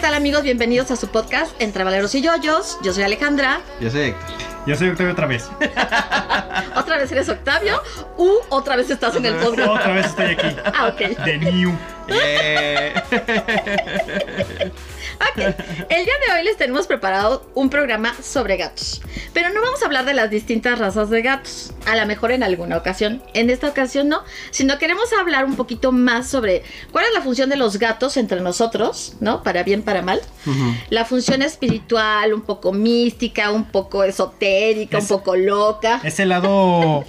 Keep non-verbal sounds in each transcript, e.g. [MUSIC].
¿qué tal amigos? Bienvenidos a su podcast Entre Valeros y Yoyos. Yo soy Alejandra. Yo soy Héctor. Yo soy Octavio otra vez. [LAUGHS] ¿Otra vez eres Octavio? ¿U otra vez estás en el podcast? Otra vez estoy aquí. [LAUGHS] Ah, ok. De New. Eh, [LAUGHS] Ok, el día de hoy les tenemos preparado un programa sobre gatos. Pero no vamos a hablar de las distintas razas de gatos. A lo mejor en alguna ocasión. En esta ocasión no. Sino queremos hablar un poquito más sobre cuál es la función de los gatos entre nosotros, ¿no? Para bien, para mal. La función espiritual, un poco mística, un poco esotérica, Es- un poco loca. Ese lado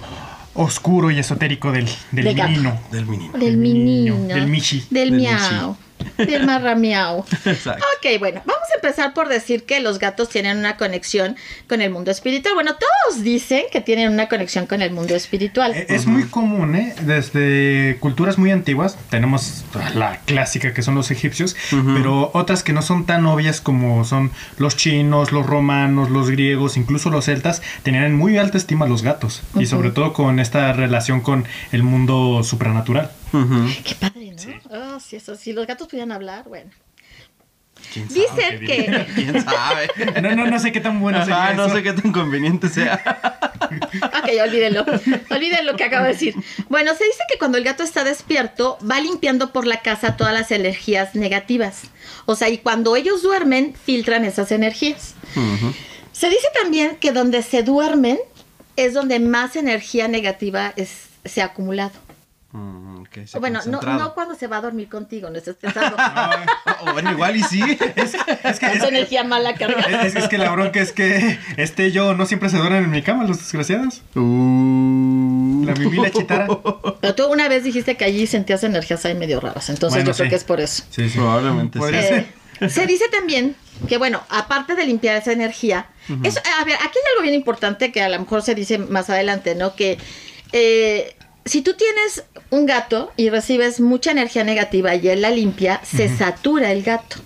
oscuro y esotérico del, del del menino. Del niño, menino. del michi. Del Del miau. Del marramiau. [LAUGHS] Exacto. Ok, bueno, vamos a empezar por decir que los gatos tienen una conexión con el mundo espiritual. Bueno, todos dicen que tienen una conexión con el mundo espiritual. Eh, Es muy común, ¿eh? Desde culturas muy antiguas, tenemos la clásica que son los egipcios, pero otras que no son tan obvias como son los chinos, los romanos, los griegos, incluso los celtas, tenían en muy alta estima a los gatos. Y sobre todo con esta relación con el mundo supranatural. Qué padre, ¿no? Sí. Oh, sí, eso, si los gatos pudieran hablar, bueno. ¿Quién sabe? Dicen que... [LAUGHS] ¿Quién sabe? No, no, no sé qué tan bueno sería Ajá, no eso. sé qué tan conveniente sea. [LAUGHS] Ok, olvídenlo. Olviden lo que acabo de decir. Bueno, se dice que cuando el gato está despierto, va limpiando por la casa todas las energías negativas. O sea, y cuando ellos duermen, filtran esas energías. Se dice también que donde se duermen es donde más energía negativa es, se ha acumulado. Mm, bueno, no, no cuando se va a dormir contigo, no estés pensando. [LAUGHS] Oh, bueno, igual y sí. Es, es que, Esa energía mala carga. es, es que la bronca es que este yo no siempre se duermen en mi cama, los desgraciados. Uh. La Mimi la chitara. Pero tú una vez dijiste que allí sentías energías ahí medio raras, entonces Bueno, yo creo que es por eso. Sí, sí. Probablemente sí. Eh, se dice también que, bueno, aparte de limpiar esa energía, eso, a ver, aquí hay algo bien importante que a lo mejor se dice más adelante, ¿no? Que eh, si tú tienes un gato y recibes mucha energía negativa y él la limpia, se satura el gato.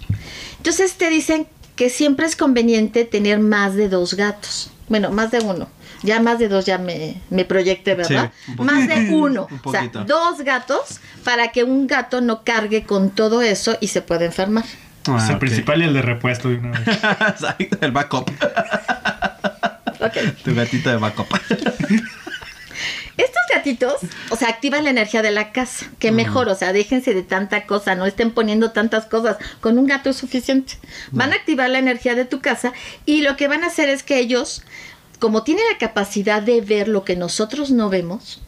Entonces te dicen que siempre es conveniente tener más de dos gatos. Bueno, más de uno. Ya más de dos ya me, me proyecté, ¿verdad? Sí, más de uno. [LAUGHS] Un o sea, dos gatos para que un gato no cargue con todo eso y se pueda enfermar. Ah, Es el principal y el de repuesto de una vez. [LAUGHS] El backup. Ok. Tu gatito de backup. [LAUGHS] Estos gatitos, o sea, activan la energía de la casa. Que mejor, o sea, déjense de tanta cosa, no estén poniendo tantas cosas. Con un gato es suficiente. Van a activar la energía de tu casa y lo que van a hacer es que ellos, como tienen la capacidad de ver lo que nosotros no vemos,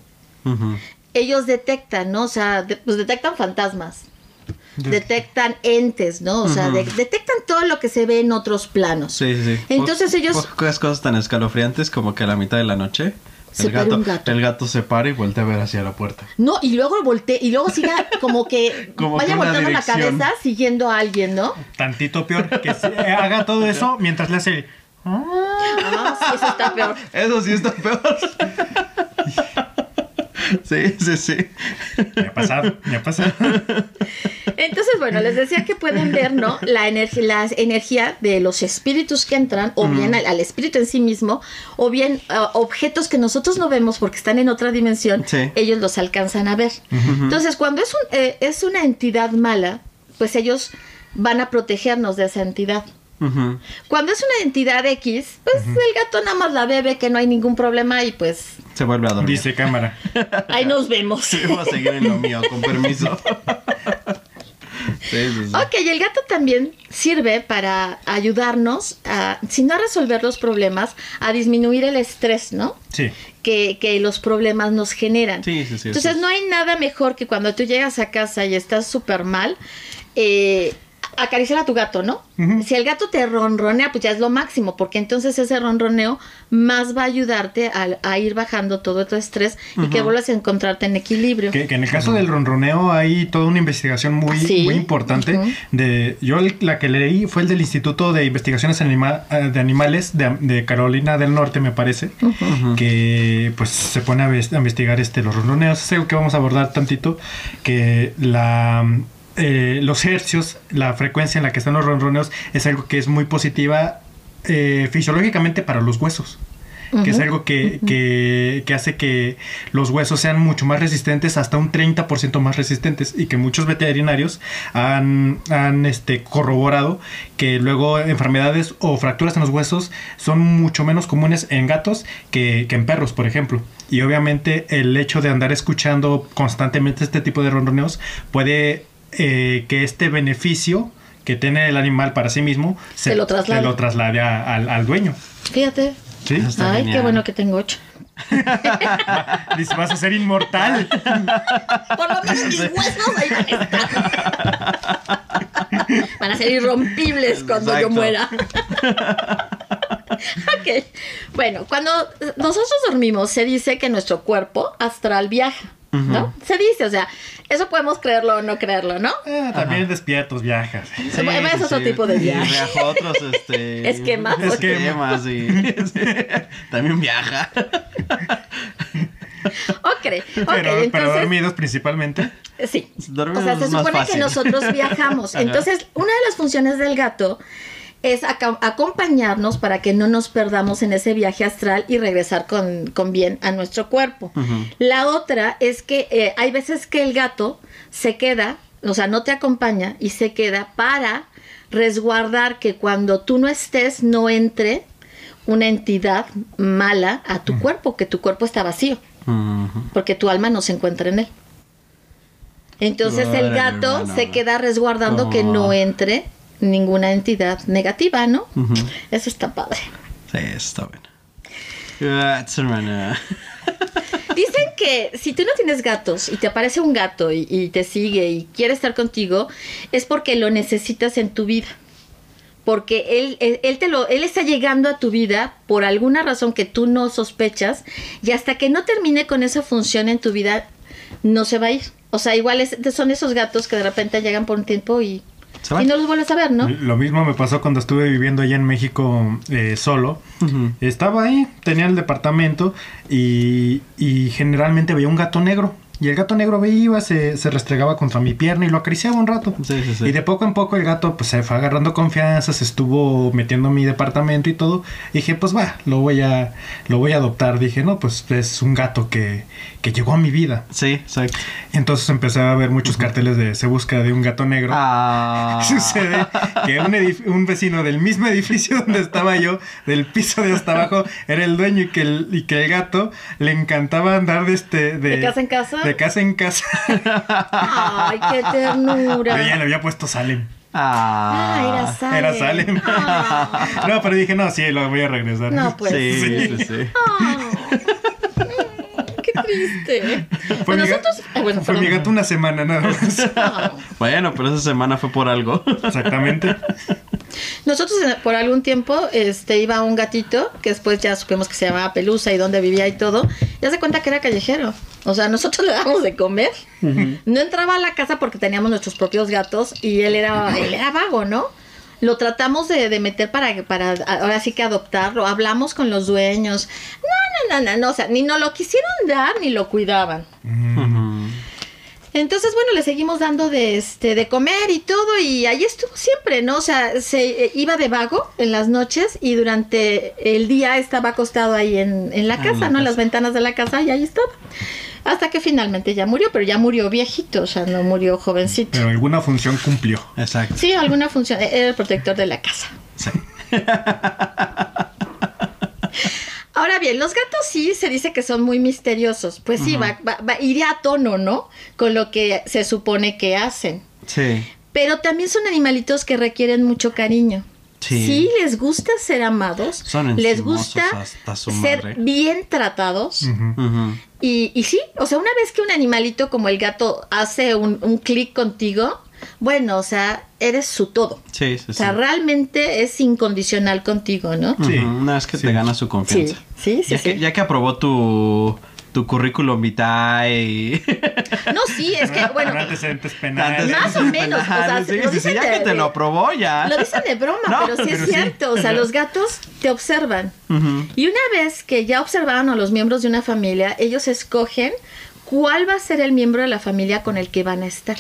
ellos detectan, ¿no? O sea, de- pues detectan fantasmas. Detectan entes, ¿no? O sea, de- detectan todo lo que se ve en otros planos. Sí, sí. Entonces ellos- Pocas cosas tan escalofriantes como que a la mitad de la noche. Se el gato, un gato. el gato se para y voltea a ver hacia la puerta. No, y luego voltee, y luego siga como que [LAUGHS] Como vaya volteando la cabeza siguiendo a alguien, ¿no? Tantito peor que se haga todo eso mientras le hace. Ah, sí, eso está peor. Eso sí está peor. [LAUGHS] sí, sí, sí. Me ha pasado, me ha pasado. [LAUGHS] Entonces, bueno, les decía que pueden ver, ¿no? [LAUGHS] La, energía la energía de los espíritus que entran, o bien al, al espíritu en sí mismo, o bien ah, objetos que nosotros no vemos porque están en otra dimensión, Sí. ellos los alcanzan a ver. Entonces, cuando es, un, eh, es una entidad mala, pues ellos van a protegernos de esa entidad. Cuando es una entidad X, pues el gato nada más la bebe, que no hay ningún problema y pues Se vuelve a dormir. Dice cámara. ahí nos vemos. Sí, voy a seguir en lo mío, con permiso. [LAUGHS] sí, sí, sí. Ok, y el gato también sirve para ayudarnos, a, si no a resolver los problemas, a disminuir el estrés, ¿no? Sí. Que, que los problemas nos generan. Sí, sí, sí. Entonces no hay nada mejor que cuando tú llegas a casa y estás súper mal, eh, acariciar a tu gato, ¿no? Si el gato te ronronea, pues ya es lo máximo, porque entonces ese ronroneo más va a ayudarte a, a ir bajando todo tu estrés y que vuelvas a encontrarte en equilibrio. Que, que en el caso del ronroneo hay toda una investigación muy, Sí. muy importante. De Yo la que leí fue el del Instituto de Investigaciones Anima- eh, de Animales de, de Carolina del Norte, me parece. Que pues se pone a investigar este los ronroneos. Es algo que vamos a abordar tantito, que la eh, los hercios, la frecuencia en la que están los ronroneos es algo que es muy positiva eh, fisiológicamente para los huesos. que es algo que, que, que hace que los huesos sean mucho más resistentes, hasta un 30% más resistentes, y que muchos veterinarios han, han este, corroborado que luego enfermedades o fracturas en los huesos son mucho menos comunes en gatos que, que en perros, por ejemplo. Y obviamente el hecho de andar escuchando constantemente este tipo de ronroneos puede eh, que este beneficio que tiene el animal para sí mismo Se lo traslade. se lo traslade a- al, al dueño. Fíjate. ¿Sí? Está Ay, qué bueno que tengo ocho. [LAUGHS] Dice, vas a ser inmortal. Por lo menos mis huesos ahí van a estar. Van a ser irrompibles cuando yo muera. [LAUGHS] ok. Bueno, cuando nosotros dormimos, se dice que nuestro cuerpo astral viaja. ¿No? Se dice, o sea, eso podemos creerlo o no creerlo, ¿no? Eh, también despiertos viajas. Sí, Bueno, es otro tipo de viaje. viaja a otros, este... [LAUGHS] Esquemas. [LAUGHS] Esquemas, [LAUGHS] sí. Sí. También viaja. Ok, ok, pero, pero entonces... dormidos principalmente. Sí. Dormir o sea, se supone que nosotros viajamos. Entonces, una de las funciones del gato es acompañarnos para que no nos perdamos en ese viaje astral y regresar con, con bien a nuestro cuerpo. La otra es que eh, hay veces que el gato se queda, o sea, no te acompaña y se queda para resguardar que cuando tú no estés no entre una entidad mala a tu cuerpo, que tu cuerpo está vacío. Porque tu alma no se encuentra en él. Entonces el gato se queda resguardando que no entre ninguna entidad negativa, ¿no? Eso está padre. Sí, está bueno. [LAUGHS] Dicen que si tú no tienes gatos y te aparece un gato y, y te sigue y quiere estar contigo, es porque lo necesitas en tu vida. Porque él, él, él te lo, él está llegando a tu vida por alguna razón que tú no sospechas y hasta que no termine con esa función en tu vida, no se va a ir. O sea, igual es- son esos gatos que de repente llegan por un tiempo y, Y no los vuelves a ver, ¿no? Lo mismo me pasó cuando estuve viviendo allá en México eh, solo. Estaba ahí, tenía el departamento y, y generalmente veía un gato negro. Y el gato negro veía, iba, se, se restregaba contra mi pierna y lo acariciaba un rato. Sí, sí, sí. Y de poco en poco el gato pues se fue agarrando confianza, se estuvo metiendo en mi departamento y todo. Y dije, pues va, lo voy a, lo voy a adoptar. Dije, no, pues es un gato que, que llegó a mi vida. Sí, exacto. Entonces empecé a ver muchos carteles de se busca de un gato negro. Ah. [LAUGHS] Sucede que un, un vecino del mismo edificio [LAUGHS] donde estaba yo, del piso de hasta abajo, era el dueño y que el, y que el gato le encantaba andar de este... De, ¿De casa en casa? De casa en casa. [LAUGHS] Ay, qué Yo ya ternura. le había puesto Salem. Ah, Ah. era Salem. Era Salem. Ah. No, pero dije, no, sí, lo voy a regresar. No, pues. Sí, Sí. sí, sí. Ah. Qué triste. Fue, Pues mi, nosotros. ay, bueno, fue mi gato una semana nada más. Ah. Bueno, pero esa semana fue por algo. Exactamente. Nosotros eh, por algún tiempo este iba un gatito que después ya supimos que se llamaba Pelusa y dónde vivía y todo. Ya se cuenta que era callejero. O sea, nosotros le dábamos de comer. No entraba a la casa porque teníamos nuestros propios gatos y él era él era vago, ¿no? Lo tratamos de, de meter para, para ahora sí que adoptarlo. Hablamos con los dueños. No, no, no, no, no. O sea, ni nos lo quisieron dar ni lo cuidaban. Entonces, bueno, le seguimos dando de este de comer y todo y ahí estuvo siempre, ¿no? O sea, se eh, iba de vago en las noches y durante el día estaba acostado ahí en, en la Ah, en casa, la ¿no? En las ventanas de la casa y ahí estaba. Hasta que finalmente ya murió, pero ya murió viejito, o sea, no murió jovencito. Pero alguna función cumplió. Exacto. Sí, alguna función, eh, era el protector de la casa. Sí. [LAUGHS] Ahora bien, los gatos sí se dice que son muy misteriosos. Pues sí, va, va- va- iría a tono, ¿no? Con lo que se supone que hacen. Sí. Pero también son animalitos que requieren mucho cariño. Sí. Sí, les gusta ser amados. Son les gusta hasta su ser bien tratados. Y, y sí, o sea, una vez que un animalito como el gato hace un, un clic contigo, bueno, o sea, eres su todo. Sí, sí, O sí. sea, realmente es incondicional contigo, ¿no? Sí. Una vez que Sí. te gana su confianza. Sí, sí, sí, Ya, sí. Que, ya que aprobó tu, tu currículum vitae y... No, sí, es que, bueno, Con antecedentes penales. Más o menos, o sea, Sí, lo sí, sí, dicen ya de- que te lo aprobó, ya. lo dicen de broma, No, pero sí pero es sí. cierto. O sea, los gatos te observan. Y una vez que ya observaron a los miembros de una familia, ellos escogen cuál va a ser el miembro de la familia con el que van a estar.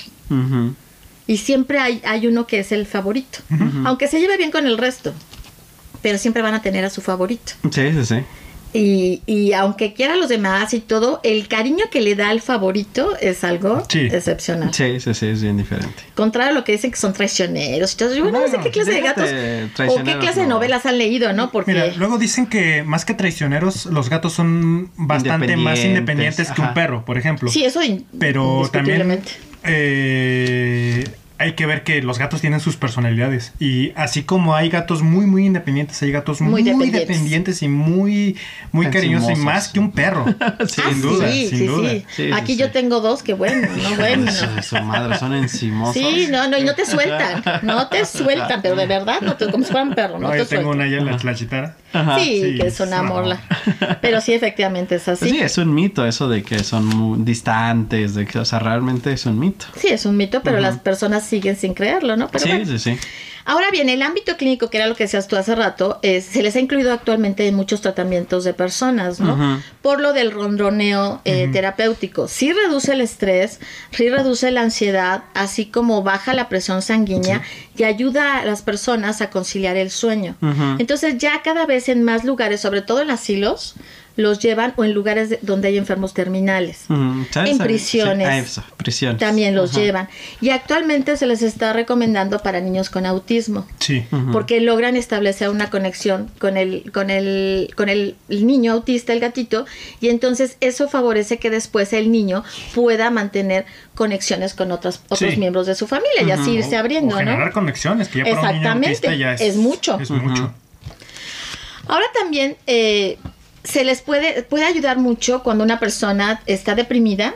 Y siempre hay, hay uno que es el favorito, aunque se lleve bien con el resto, pero siempre van a tener a su favorito. Sí, sí, sí. Y, y aunque quiera a los demás y todo, el cariño que le da al favorito es algo Sí. excepcional. Sí, sí, sí, es bien diferente. Contrario a lo que dicen que son traicioneros. Entonces, yo no sé Bueno, qué clase de gatos o qué clase de no. novelas han leído, ¿no? Porque Mira, luego dicen que más que traicioneros, los gatos son bastante más Independientes, que un perro, por ejemplo. sí, eso in- Pero también eh, hay que ver que los gatos tienen sus personalidades. Y así como hay gatos muy, muy independientes, hay gatos Muy muy, dependientes. dependientes y muy, muy cariñosos y más que un perro. [LAUGHS] Sí, sin duda, sí, sin sí, duda. sí. Sí, sí, Aquí sí. yo tengo dos que bueno, no bueno. Su, su madre, son encimosos. Sí, no, no, y no te sueltan, no te sueltan, pero de verdad, no te, como si fueran perro, no, No, te yo tengo sueltan. una ya, la, la chitara. Ajá. Sí, Sí, que es una no. morla. [LAUGHS] Pero sí, efectivamente es Pues así. sí, es un mito eso de que son muy distantes, de que, o sea, realmente es un mito. Sí, es un mito, pero las personas siguen sin creerlo, ¿no? Pero sí, bueno. sí, sí. Ahora bien, el ámbito clínico, que era lo que decías tú hace rato, es, se les ha incluido actualmente en muchos tratamientos de personas, ¿no? Por lo del ronroneo eh, terapéutico. Sí reduce el estrés, sí reduce la ansiedad, así como baja la presión sanguínea y ayuda a las personas a conciliar el sueño. Entonces ya cada vez en más lugares, sobre todo en asilos, los llevan o en lugares de- donde hay enfermos terminales. ¿sabes? En prisiones. eso, prisiones. También los Ajá. llevan. Y actualmente se les está recomendando para niños con autismo Sí. Porque logran establecer una conexión con el con el con el niño autista el gatito y entonces eso favorece que después el niño pueda mantener conexiones con otros otros Sí. miembros de su familia y así irse abriendo o generar no conexiones, que ya para un niño Exactamente, autista ya es, es mucho. Es mucho. ahora también eh, se les puede puede ayudar mucho cuando una persona está deprimida.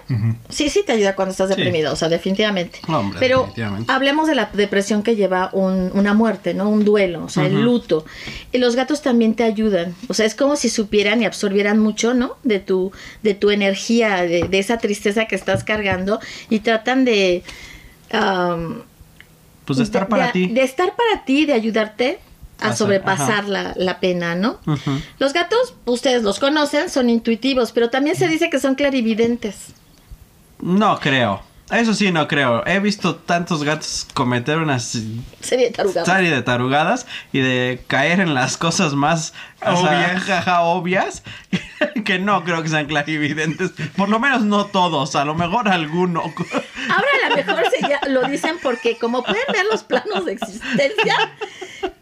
Sí, sí te ayuda cuando estás Sí. deprimido, o sea, definitivamente. Hombre, Pero definitivamente. hablemos de la depresión que lleva un- una muerte, ¿no? Un duelo, o sea, el luto. Y los gatos también te ayudan. O sea, es como si supieran y absorbieran mucho, ¿no? De tu, de tu energía, de, de esa tristeza que estás cargando y tratan de... am, Pues de estar para de- ti. De estar para ti, de ayudarte a sobrepasar la, la pena, ¿no? Los gatos, ustedes los conocen, son intuitivos, pero también se dice que son clarividentes. No creo. Eso sí, no creo. He visto tantos gatos cometer una Serie de tarugadas. serie de tarugadas y de caer en las cosas más Obvias. jaja, obvias [LAUGHS] que no creo que sean clarividentes. Por lo menos no todos, a lo mejor alguno. Ahora a lo mejor se ya- lo dicen porque como pueden ver los planos de existencia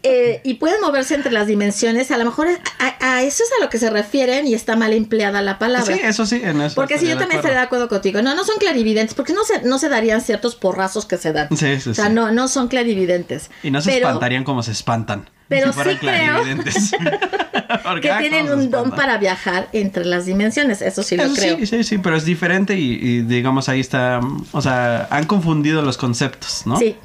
eh, y pueden moverse entre las dimensiones, a lo mejor a, a eso es a lo que se refieren y está mal empleada la palabra. Sí, eso sí, en eso. porque si yo también estaría de acuerdo contigo. No, no son clarividentes, porque no se, no se darían ciertos porrazos que se dan. Sí, sí, o sea, sí. no, no son clarividentes. Y no se Pero espantarían como se espantan. Pero si sí creo [LAUGHS] Que [LAUGHS] ah, tienen ¿cómo se un don para viajar entre las dimensiones, eso sí lo Eso creo. Sí, sí, sí, pero es diferente y, y, digamos ahí está, o sea, han confundido los conceptos, ¿no? Sí.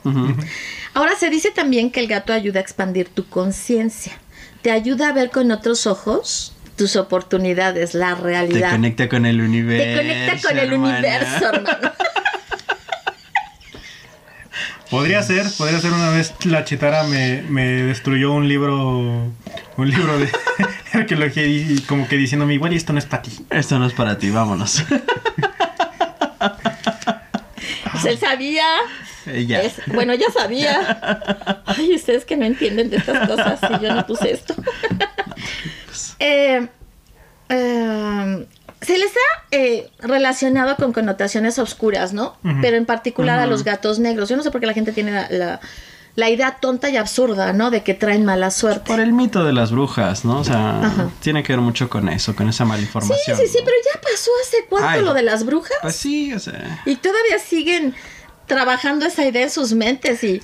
Ahora se dice también que el gato ayuda a expandir tu conciencia. Te ayuda a ver con otros ojos tus oportunidades, la Te realidad. conecta con el universo. Te conecta con el universo, hermano. [LAUGHS] Podría ser, podría ser una vez la chitara me, me destruyó un libro, un libro de [LAUGHS] arqueología y como que diciéndome, igual esto no es para ti. Esto no es para ti, vámonos. [LAUGHS] Pues él sabía. Eh, ya. Es- bueno, ya sabía. Ay, ustedes que no entienden de estas cosas, si yo no puse esto. [LAUGHS] Eh, eh, se les ha eh, relacionado con connotaciones oscuras, ¿no? Pero en particular a los gatos negros. Yo no sé por qué la gente tiene la, la- la idea tonta y absurda, ¿no? De que traen mala suerte. Por el mito de las brujas, ¿no? O sea, Ajá. tiene que ver mucho con eso, con esa Sí, malinformación. sí, sí, ¿no? pero ya pasó hace cuánto Ay. lo de las brujas. Pues sí, o sea. Y todavía siguen trabajando esa idea en sus mentes y,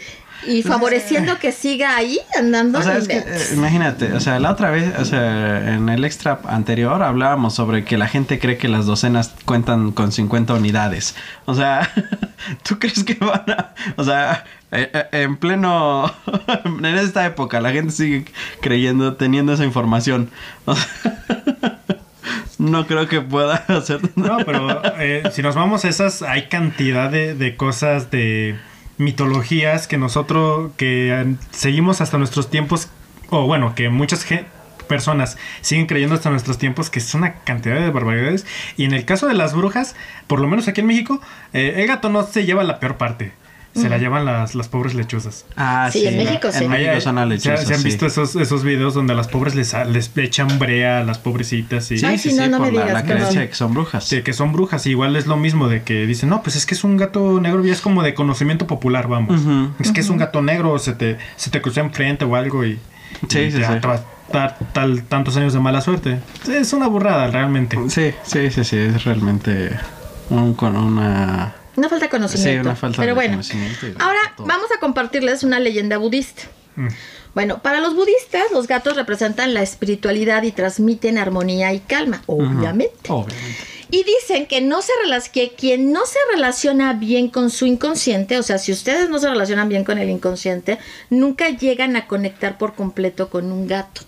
y favoreciendo que siga ahí andando. O sea, en es que, mentes. eh, imagínate, o sea, la otra vez, o sea, en el extra anterior hablábamos sobre que la gente cree que las docenas cuentan con 50 unidades. O sea, [LAUGHS] ¿tú crees que van a, o sea, eh, eh, en pleno, [LAUGHS] en esta época la gente sigue creyendo, teniendo esa información? O sea, [LAUGHS] no creo que pueda hacer... No, pero eh, si nos vamos a esas, hay cantidad de, de cosas, de mitologías que nosotros, que seguimos hasta nuestros tiempos, o bueno, que muchas personas siguen creyendo hasta nuestros tiempos, que es una cantidad de barbaridades. Y en el caso de las brujas, por lo menos aquí en México, eh, el gato no se lleva la peor parte. Se la llevan las, las pobres lechuzas. Ah, Sí, sí. en México sí. En México son a ¿se- lechuzas, ¿Se han sí. visto esos, esos videos donde a las pobres les, les echan brea a las pobrecitas? Y, Sí, Ay, sí, sí, sí, no, no por me la, digas, la perdón. creencia de que son brujas. Sí, que son brujas. Igual es lo mismo de que dicen, no, pues es que es un gato negro y es como de conocimiento popular, vamos. Es que es un gato negro, se te, se te cruzó enfrente o algo y, Sí, y sí, te dar tal, tantos años de mala suerte. Es una burrada, realmente. Sí, sí, sí, sí, es realmente un, con una... Una falta de conocimiento. Sí, una falta Pero de bueno, conocimiento ahora todo. vamos a compartirles una leyenda budista. Mm. Bueno, para los budistas, los gatos representan la espiritualidad y transmiten armonía y calma, obviamente. Obviamente. Y dicen que no se que quien no se relaciona bien con su inconsciente, o sea, si ustedes no se relacionan bien con el inconsciente, nunca llegan a conectar por completo con un gato.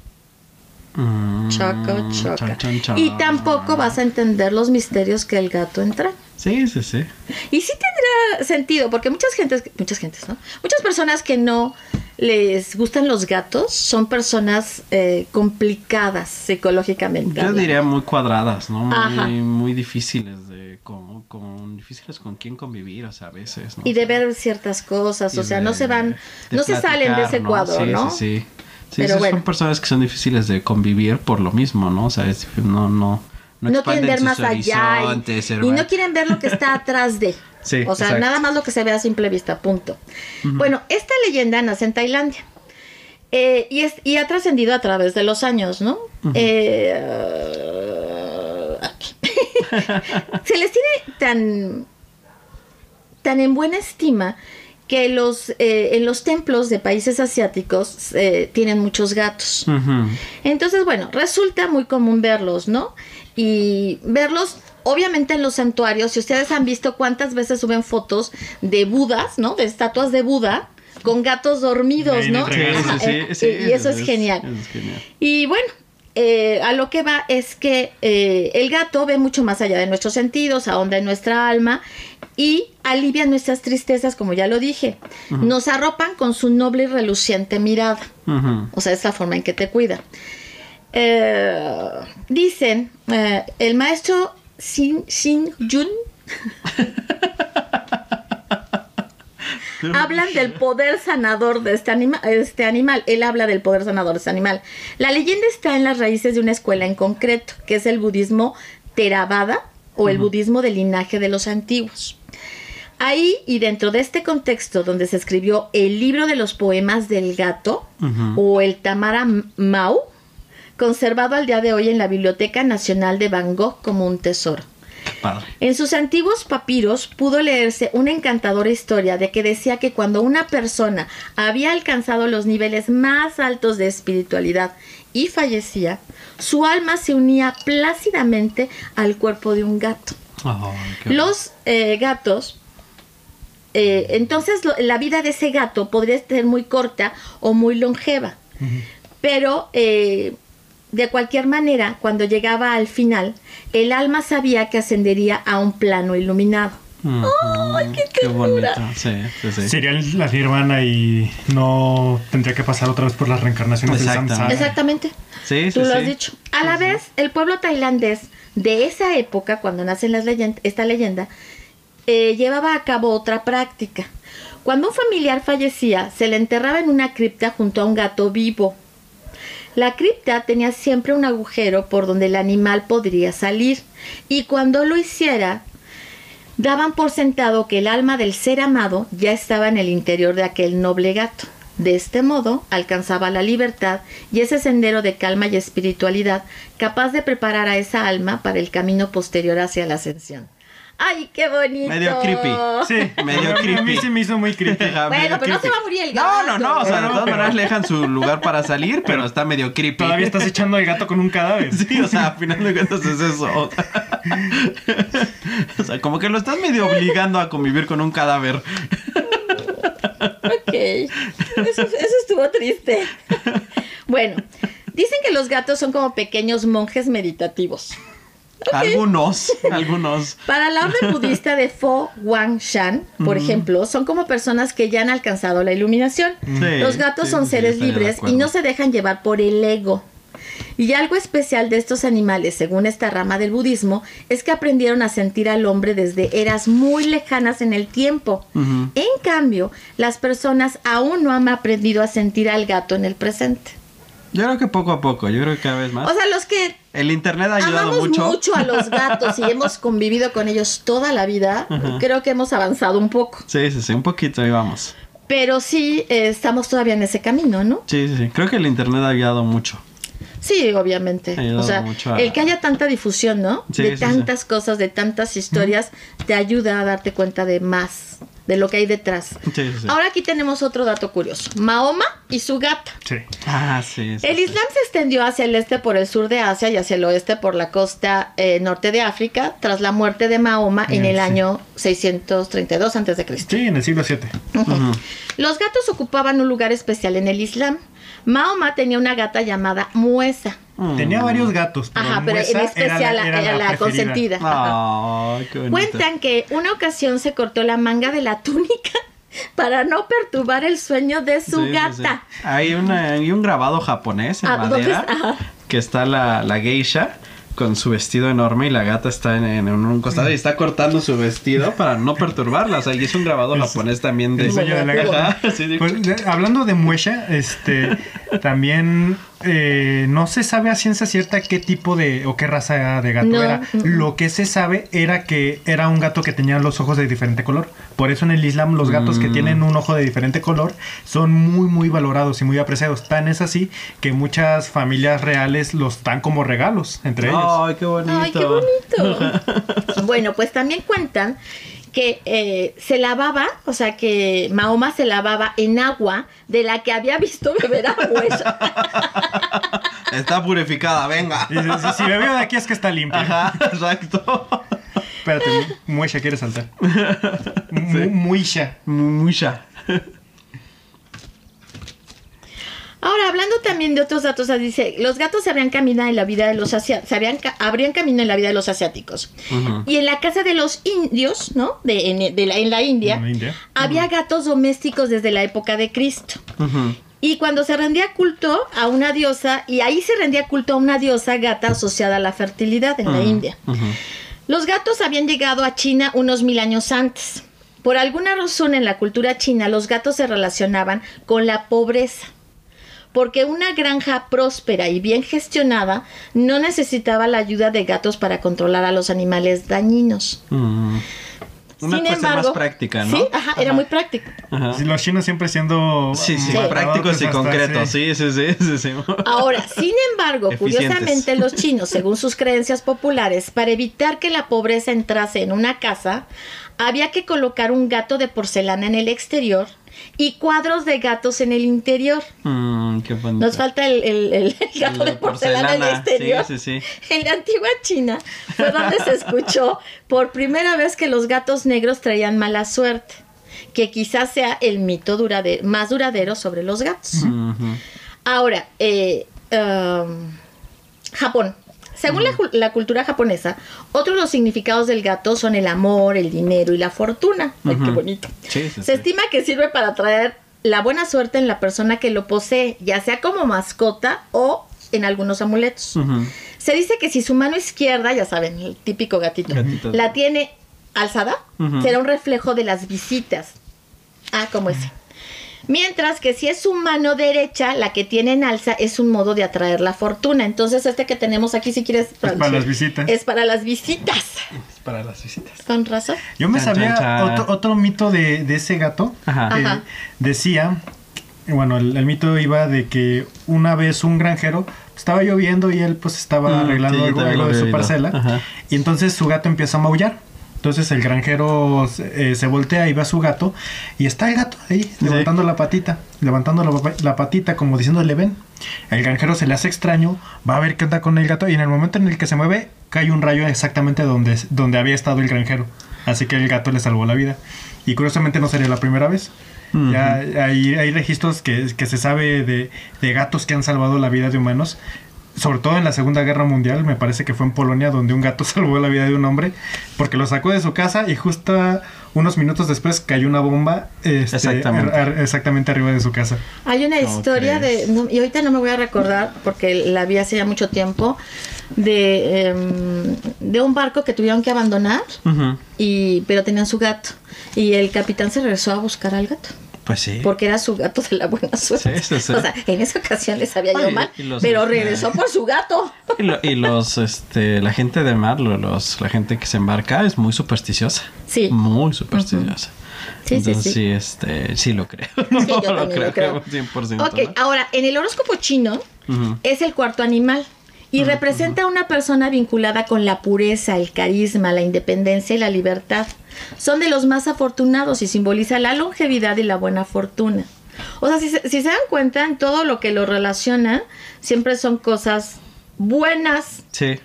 Mm, Choco, choca. chan, chan, chan. Y tampoco vas a entender los misterios que el gato entra. Sí, sí, sí. Y sí tendrá sentido, porque muchas gentes, muchas gentes, ¿no? Muchas personas que no les gustan los gatos son personas eh, complicadas psicológicamente. Yo hablando. diría muy cuadradas, ¿no? Muy, muy difíciles de... Como, como difíciles con quién convivir, o sea, a veces, ¿no? Y de ver ciertas cosas, Y o sea, de- no se van, no se salen de ese cuadro, sí, ¿no? Sí, sí. Sí, Pero bueno. son personas que son difíciles de convivir por lo mismo, ¿no? O sea, es- no, no, no, No, quieren ver más allá y- no quieren ver lo que está [LAUGHS] atrás de. Sí, o sea, exacto. nada más lo que se ve a simple vista, punto. Bueno, esta leyenda nace en Tailandia. Eh, y, es, y ha trascendido a través de los años, ¿no? Eh, aquí. [LAUGHS] se les tiene tan, tan en buena estima que los, eh, en los templos de países asiáticos eh, tienen muchos gatos. Entonces, bueno, resulta muy común verlos, ¿no? Y verlos, obviamente en los santuarios, si ustedes han visto cuántas veces suben fotos de Budas, ¿no? De estatuas de Buda con gatos dormidos, ¿no? Sí, sí, sí, eh, y eso es, genial. es genial. Y bueno, eh, a lo que va es que eh, el gato ve mucho más allá de nuestros sentidos, ahonda en nuestra alma y alivia nuestras tristezas, como ya lo dije. Nos arropan con su noble y reluciente mirada. O sea, es la forma en que te cuida. Eh, dicen, eh, el maestro Shin, Shin Yun [LAUGHS] hablan del poder sanador de este, anima- este animal. Él habla del poder sanador de este animal. La leyenda está en las raíces de una escuela en concreto, que es el budismo Theravada o el budismo del linaje de los antiguos. Ahí y dentro de este contexto donde se escribió el libro de los poemas del gato o el Tamara Mau, conservado al día de hoy en la Biblioteca Nacional de Van Gogh como un tesoro. En sus antiguos papiros pudo leerse una encantadora historia de que decía que cuando una persona había alcanzado los niveles más altos de espiritualidad y fallecía, su alma se unía plácidamente al cuerpo de un gato. Los eh, gatos, eh, entonces lo- la vida de ese gato podría ser muy corta o muy longeva, pero eh, de cualquier manera, cuando llegaba al final, el alma sabía que ascendería a un plano iluminado. Ujú, qué bonito. ternura! Sí, sí, sí. Sería la nirvana y no tendría que pasar otra vez por las reencarnaciones del Exacto. samsara. Exactamente. Sí, sí, Tú lo sí. has dicho. A la vez, el pueblo tailandés de esa época, cuando nace las leyend- esta leyenda, eh, llevaba a cabo otra práctica. Cuando un familiar fallecía, se le enterraba en una cripta junto a un gato vivo. La cripta tenía siempre un agujero por donde el animal podría salir, y cuando lo hiciera, daban por sentado que el alma del ser amado ya estaba en el interior de aquel noble gato. De este modo alcanzaba la libertad y ese sendero de calma y espiritualidad capaz de preparar a esa alma para el camino posterior hacia la ascensión. ¡Ay, qué bonito! Medio creepy. Sí, Medio mí- A mí creepy. se me hizo muy creepy. [LAUGHS] Bueno, medio pero no se creepy. va a morir el No, gato. no, no. O sea, de No, todas maneras le dejan su lugar para salir, pero está medio creepy. Todavía estás echando al gato con un cadáver. [LAUGHS] Sí, o sea, al final de cuentas es eso. [LAUGHS] O sea, como que lo estás medio obligando a convivir con un cadáver. Ok. Eso, eso estuvo triste. Bueno, dicen que los gatos son como pequeños monjes meditativos. Algunos, algunos. Para la orden budista de Fo Wang Shan, por ejemplo, son como personas que ya han alcanzado la iluminación. Sí, Los gatos sí, son seres libres y no se dejan llevar por el ego. Y algo especial de estos animales, según esta rama del budismo, es que aprendieron a sentir al hombre desde eras muy lejanas en el tiempo. En cambio, las personas aún no han aprendido a sentir al gato en el presente. Yo creo que poco a poco, yo creo que cada vez más. O sea, los que el internet ha ayudado amamos mucho. mucho. a los gatos y [LAUGHS] hemos convivido con ellos toda la vida, creo que hemos avanzado un poco. Sí, sí, sí, un poquito, ahí vamos. Pero sí, eh, estamos todavía en ese camino, ¿no? Sí, sí, sí. Creo que el internet ha ayudado mucho. Sí, obviamente. O sea, mucho a- el que haya tanta difusión, ¿no? Sí, de sí, sí. tantas cosas, de tantas historias, te ayuda a darte cuenta de más, de lo que hay detrás. Sí, sí, sí. Ahora aquí tenemos otro dato curioso. Mahoma y su gata. Sí. Ah, sí. sí, El. Islam se extendió hacia el este por el sur de Asia y hacia el oeste por la costa eh, norte de África tras la muerte de Mahoma en el año 632 a.C. Sí, en el siglo VII. Los gatos ocupaban un lugar especial en el Islam. Mahoma tenía una gata llamada Muesa. Mm. Tenía varios gatos, pero, Ajá, pero en especial era la, era era la consentida. Ajá. Ay, qué bonito. Cuentan que una ocasión se cortó la manga de la [LAUGHS] túnica para no perturbar el sueño de su Sí, gata. sí. Hay, una, hay un grabado japonés en Ah, ¿dónde madera que está la, la geisha con su vestido enorme y la gata está en, en un costado y está cortando su vestido para no perturbarla. O sea, y es un grabado japonés también de... El sueño de la gata. Pues, hablando de Muesha, este, también eh, no se sabe a ciencia cierta qué tipo de o qué raza de gato No, era. mm, mm. Lo que se sabe era que era un gato que tenía los ojos de diferente color. Por eso en el Islam los gatos que Mm. tienen un ojo de diferente color son muy muy valorados y muy apreciados. Tan es así que muchas familias reales los dan como regalos entre ellos. Ay, qué bonito. Ay, qué bonito. [LAUGHS] bueno, pues también cuentan que eh, se lavaba, o sea que Mahoma se lavaba en agua de la que había visto beber a Muesa. [LAUGHS] Está purificada, venga. Si, si veo de aquí es que está limpio. Ajá, exacto. Espérate, Muesha quiere saltar. Mu- Muisha. Ahora, hablando también de otros datos, dice, los gatos caminado en la vida de los asiáticos, habrían, ca- habrían caminado en la vida de los asiáticos. Y en la casa de los indios, ¿no? De, en, de la, en la India, En la India. había gatos domésticos desde la época de Cristo. Y cuando se rendía culto a una diosa, y ahí se rendía culto a una diosa gata asociada a la fertilidad en la. India. Los gatos habían llegado a China unos mil años antes. Por alguna razón en la cultura china los gatos se relacionaban con la pobreza. Porque una granja próspera y bien gestionada no necesitaba la ayuda de gatos para controlar a los animales dañinos. Mm. Una Sin cuestión embargo, más práctica, ¿no? Sí, ajá, era muy práctico. Ajá. Sí, Los chinos siempre siendo. Sí, sí, Sí. prácticos y hasta- concretos, sí, sí, sí, sí, sí. Ahora, sin embargo, [LAUGHS] Eficientes. curiosamente los [LAUGHS] chinos, según sus creencias populares, para evitar que la pobreza entrase en una casa, había que colocar un gato de porcelana en el exterior y cuadros de gatos en el interior. Mm, qué. Nos falta el, el- el- el gato de porcelana, en el exterior. Sí, sí, sí. En la antigua China fue donde se escuchó por primera vez que los gatos negros traían mala suerte, que quizás sea el mito durade- más duradero sobre los gatos. Ahora, eh, um, Japón. Según la, cultura japonesa, otros los significados del gato son el amor, el dinero y la fortuna. Ay, qué bonito. Sí, sí, Se estima que sirve para traer la buena suerte en la persona que lo posee, ya sea como mascota o en algunos amuletos. Se dice que si su mano izquierda, ya saben, el típico gatito, Gatito. la tiene alzada, será un reflejo de las visitas. Ah, como ese. Mientras que si es su mano derecha, la que tiene en alza es un modo de atraer la fortuna. Entonces, este que tenemos aquí, si quieres. para las visitas. Es para las visitas. Es para las visitas. Con razón. Yo me Chan, sabía chan, chan. Otro, otro mito de, de ese gato. Ajá. que Ajá. decía, bueno, el, el mito iba de que una vez un granjero estaba lloviendo y él pues estaba Mm, arreglando sí, algo, algo de su parcela Ajá. y entonces su gato empieza a maullar. Entonces el granjero se, eh, se voltea y ve a su gato y está el gato ahí levantando la patita, levantando la, pa- la patita como diciéndole ven. El granjero se le hace extraño, va a ver qué onda con el gato y en el momento en el que se mueve cae un rayo exactamente donde, donde había estado el granjero. Así que el gato le salvó la vida. Y curiosamente no sería la primera vez. Ya hay, hay registros que, que se sabe de, de gatos que han salvado la vida de humanos. Sobre todo en la Segunda Guerra Mundial, me parece que fue en Polonia donde un gato [LAUGHS] salvó la vida de un hombre porque lo sacó de su casa y justo unos minutos después cayó una bomba este, Exactamente. ar- exactamente arriba de su casa. Hay una ¿Cómo historia crees? de, no, y ahorita no me voy a recordar porque la vi hace ya mucho tiempo, de, em, de un barco que tuvieron que abandonar, y, pero tenían su gato. Y el capitán se regresó a buscar al gato. Pues sí. Porque era su gato de la buena suerte. Sí, sí, sí. O sea, en esa ocasión les había Oye, ido mal, los- pero regresó por su gato. [LAUGHS] Y, lo- y los, este, la gente de mar, lo- los, la gente que se embarca es muy supersticiosa. Sí. Muy supersticiosa. Sí, sí, Entonces, sí. sí, este, sí lo creo. Sí, [LAUGHS] yo también lo creo. 100%. Ok, ¿no? ahora, en el horóscopo chino es el cuarto animal y representa a una persona vinculada con la pureza, el carisma, la independencia y la libertad. Son de los más afortunados y simboliza la longevidad y la buena fortuna. O sea, si se, si se dan cuenta, en todo lo que lo relaciona, siempre son cosas buenas, Sí.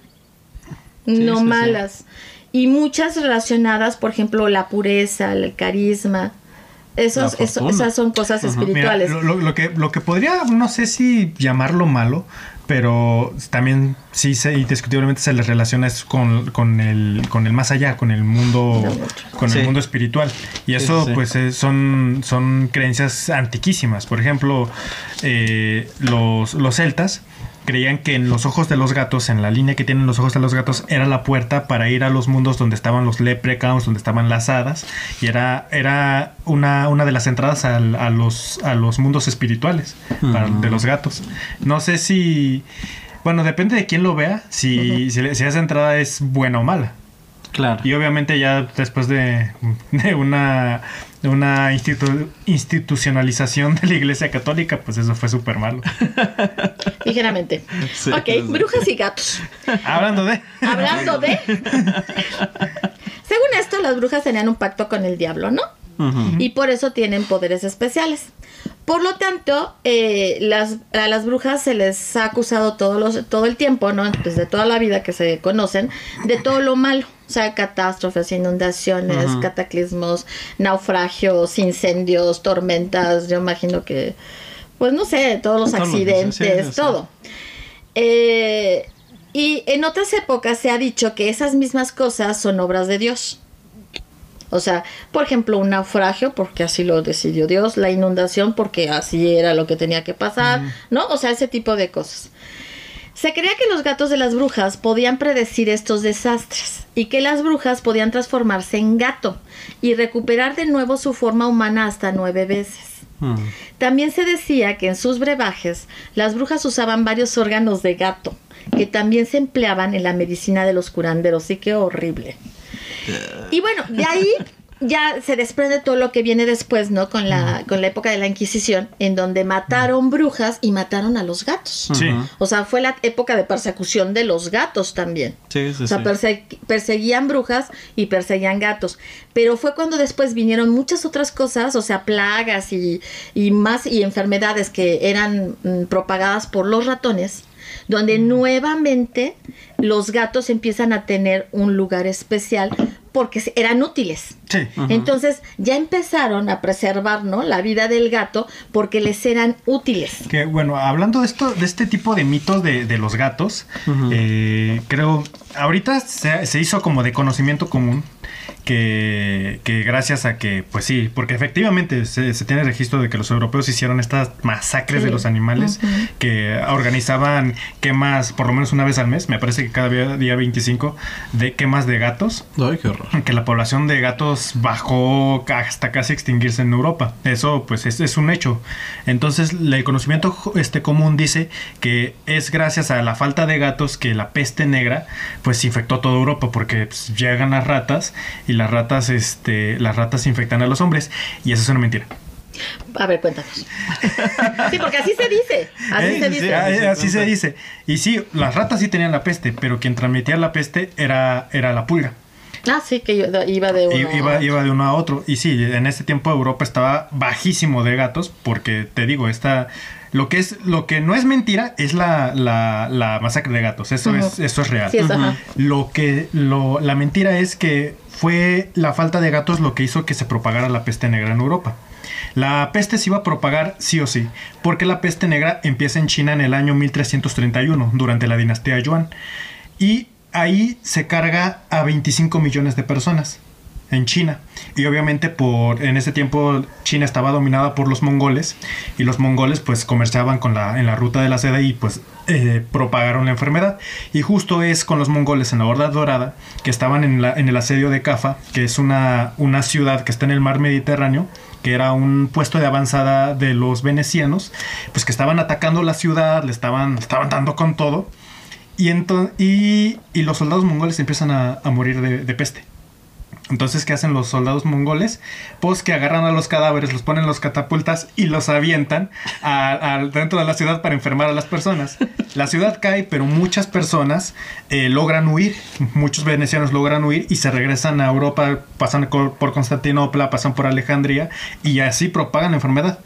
no sí, sí. malas. Y muchas relacionadas, por ejemplo, la pureza, el carisma. Esos, eso- esas son cosas. Mira, espirituales. lo, lo- lo que, lo que podría, no sé si llamarlo malo, pero también sí se, indiscutiblemente se les relaciona es con, con el, con el más allá, con el mundo, con Sí. el mundo espiritual. Y eso, sí, sí. pues, eh, son, son creencias antiquísimas. Por ejemplo, eh, los, los celtas creían que en los ojos de los gatos, en la línea que tienen los ojos de los gatos, era la puerta para ir a los mundos donde estaban los leprechauns, donde estaban las hadas, y era, era una, una de las entradas a, los, a los mundos espirituales para- de los gatos. No sé si... Bueno, depende de quién lo vea, si, si, si esa entrada es buena o mala. Claro. Y obviamente ya después de, de una, de una institu- institucionalización de la Iglesia Católica, pues eso fue súper malo. [LAUGHS] Ligeramente. Sí, ok, sí. brujas y gatos. Hablando de... Hablando de. [LAUGHS] Según esto, las brujas tenían un pacto con el diablo, ¿no? Y por eso tienen poderes especiales. Por lo tanto, eh, las, a las brujas se les ha acusado todo, los, todo el tiempo, ¿no? Desde toda la vida que se conocen, de todo lo malo. O sea, catástrofes, inundaciones, cataclismos, naufragios, incendios, tormentas. Yo imagino que, pues no sé, todos los accidentes, todo. Eh, y en otras épocas se ha dicho que esas mismas cosas son obras de Dios. O sea, por ejemplo, un naufragio, porque así lo decidió Dios, la inundación, porque así era lo que tenía que pasar, ¿no? O sea, ese tipo de cosas. Se creía que los gatos de las brujas podían predecir estos desastres y que las brujas podían transformarse en gato y recuperar de nuevo su forma humana hasta nueve veces. Mm. También se decía que en sus brebajes las brujas usaban varios órganos de gato que también se empleaban en la medicina de los curanderos. Sí, qué horrible. Y bueno, de ahí ya se desprende todo lo que viene después, ¿no? Con la, con la época de la Inquisición, en donde mataron brujas y mataron a los gatos. Sí. O sea, fue la época de persecución de los gatos también. Sí, sí, O sea, sí. perse- perseguían brujas y perseguían gatos. Pero fue cuando después vinieron muchas otras cosas, o sea, plagas y, y más y enfermedades que eran mm, propagadas por los ratones, donde nuevamente los gatos empiezan a tener un lugar especial porque se- eran útiles. Sí. Entonces ya empezaron a preservar ¿no? la vida del gato porque les eran útiles. Que bueno, hablando de esto, de este tipo de mitos de, de los gatos, eh, creo, ahorita se, se hizo como de conocimiento común que, que gracias a que, pues sí, porque efectivamente se, se tiene registro de que los europeos hicieron estas masacres Sí. de los animales, que organizaban quemas por lo menos una vez al mes, me parece que cada día, día 25, de quemas de gatos Ay, qué horror. Que la población de gatos bajó hasta casi extinguirse en Europa. Eso pues es, es un hecho. Entonces el conocimiento este común dice que es gracias a la falta de gatos que la peste negra pues infectó toda Europa porque pues, llegan las ratas y las ratas este las ratas infectan a los hombres y eso es una mentira. A ver, cuéntanos. Sí, porque así se dice. Así Eh, se sí, dice. así se dice. Y sí, las ratas sí tenían la peste, pero quien transmitía la peste era, era la pulga. Ah, sí, que iba de uno. Iba, iba de uno a otro. Y sí, en ese tiempo Europa estaba bajísimo de gatos, porque te digo, esta. Lo que es, lo que no es mentira es la, la, la masacre de gatos. Eso es, eso es real. Sí, eso, ajá. Lo que, lo, la mentira es que fue la falta de gatos lo que hizo que se propagara la peste negra en Europa. La peste se iba a propagar sí o sí, porque la peste negra empieza en China en el año 1331, durante la dinastía Yuan. Y ahí se carga a 25 millones de personas en China. Y obviamente por en ese tiempo China estaba dominada por los mongoles y los mongoles pues comerciaban con la, en la ruta de la seda y pues eh, propagaron la enfermedad. Y justo es con los mongoles en la Horda Dorada que estaban en, la, en el asedio de Cafa, que es una, una ciudad que está en el mar Mediterráneo que era un puesto de avanzada de los venecianos, pues que estaban atacando la ciudad, le estaban, estaban dando con todo, y, y, los soldados mongoles empiezan a, morir de, peste. Entonces, ¿qué hacen los soldados mongoles? Pues que agarran a los cadáveres, los ponen en los catapultas y los avientan dentro de la ciudad para enfermar a las personas. La ciudad cae, pero muchas personas eh, logran huir. Muchos venecianos logran huir y se regresan a Europa, pasan por Constantinopla, pasan por Alejandría y así propagan la enfermedad.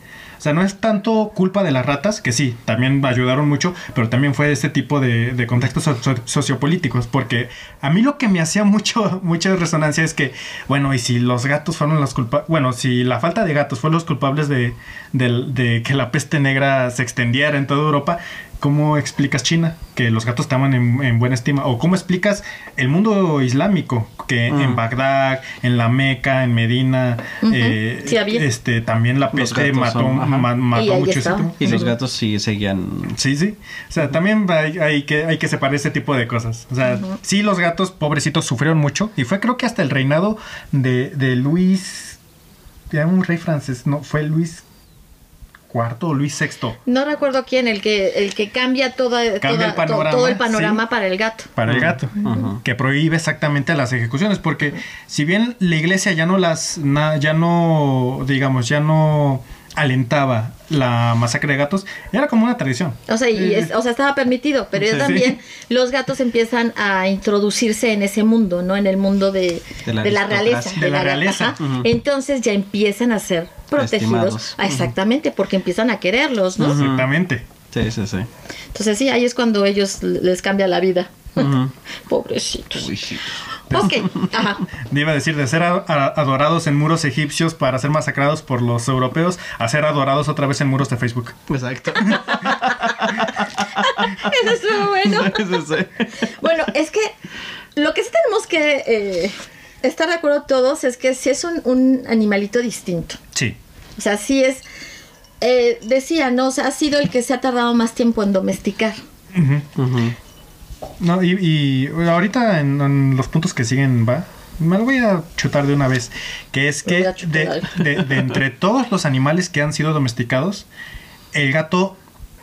Sea, no es tanto culpa de las ratas, que sí, también ayudaron mucho, pero también fue este tipo de, contextos so sociopolíticos, porque a mí lo que me hacía [LAUGHS] mucho, mucha resonancia es que, bueno, y si los gatos fueron los culpables, bueno, si la falta de gatos fue los culpables de que la peste negra se extendiera en toda Europa, ¿cómo explicas China? Que los gatos estaban en, en, buena estima. ¿O cómo explicas el mundo islámico? Que mm. en Bagdad, en la Meca, en Medina, uh -huh. eh, sí, este, también la peste mató, son, ma mató muchísimo. Y los gatos sí seguían. Sí, sí. O sea, uh -huh. también hay, hay, que, hay que separar ese tipo de cosas. O sea, uh -huh. sí, los gatos, pobrecitos, sufrieron mucho. Y fue creo que hasta el reinado de, de Luis. Ya un rey francés, no, fue Luis cuarto o Luis sexto. No recuerdo quién, el que, el que cambia, toda, cambia toda, el panorama, todo el panorama sí, para el gato. Para el gato. Uh -huh. Que prohíbe exactamente las ejecuciones. Porque si bien la iglesia ya no las, na, ya no, digamos, ya no alentaba la masacre de gatos, era como una tradición. O sea, y es, o sea estaba permitido, pero sí, también sí. los gatos empiezan a introducirse en ese mundo, ¿no? En el mundo de, de, la, de la, realeza. De, de la, la, realeza. Uh -huh. Entonces ya empiezan a ser protegidos. Ah, exactamente, uh -huh. porque empiezan a quererlos, ¿no? Exactamente. Sí, sí, sí. Entonces sí, ahí es cuando ellos les cambia la vida. Uh [LAUGHS] -huh. Pobrecitos. [LAUGHS] Ok, ajá. Iba a decir, de ser adorados en muros egipcios para ser masacrados por los europeos, a ser adorados otra vez en muros de Facebook. Exacto. [LAUGHS] Eso estuvo bueno. [LAUGHS] sí. Bueno, es que lo que sí tenemos que eh, estar de acuerdo todos es que sí es un, un animalito distinto. Sí. O sea, sí es. Eh, decía, ¿no? O sea, ha sido el que se ha tardado más tiempo en domesticar. Uh -huh. Uh -huh. No, y, y ahorita en, en, los puntos que siguen va. Me lo voy a chutar de una vez. Que es que de, de, de, entre todos los animales que han sido domesticados, el gato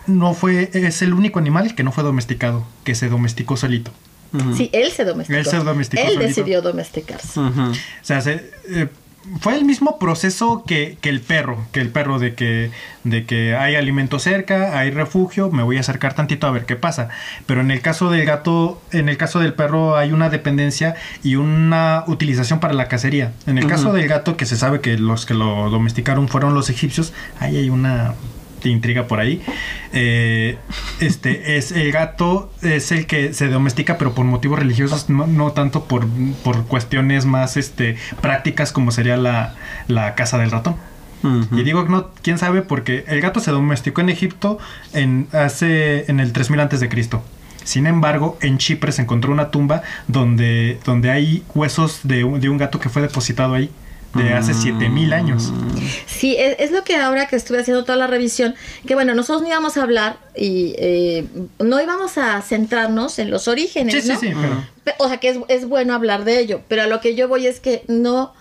no fue. es el único animal que no fue domesticado, que se domesticó solito. Uh -huh. Sí, él se domesticó. Él se domesticó. Él solito. decidió domesticarse. Uh -huh. O sea, se, eh, fue el mismo proceso que, que, el perro, que el perro de que, de que hay alimento cerca, hay refugio, me voy a acercar tantito a ver qué pasa. Pero en el caso del gato, en el caso del perro hay una dependencia y una utilización para la cacería. En el uh -huh. caso del gato, que se sabe que los que lo domesticaron fueron los egipcios, ahí hay una intriga por ahí. Eh, este es el gato es el que se domestica, pero por motivos religiosos, no, no tanto por, por, cuestiones más este, prácticas como sería la, la caza del ratón. Uh -huh. Y digo no, quién sabe, porque el gato se domesticó en Egipto en, hace, en el 3000 antes de Cristo. Sin embargo, en Chipre se encontró una tumba donde, donde hay huesos de, de un gato que fue depositado ahí de hace 7000 años. Sí, es, es, lo que ahora que estuve haciendo toda la revisión, que bueno, nosotros no íbamos a hablar y eh, no íbamos a centrarnos en los orígenes, sí, ¿no? Sí, sí, pero... O sea, que es, es, bueno hablar de ello, pero a lo que yo voy es que no...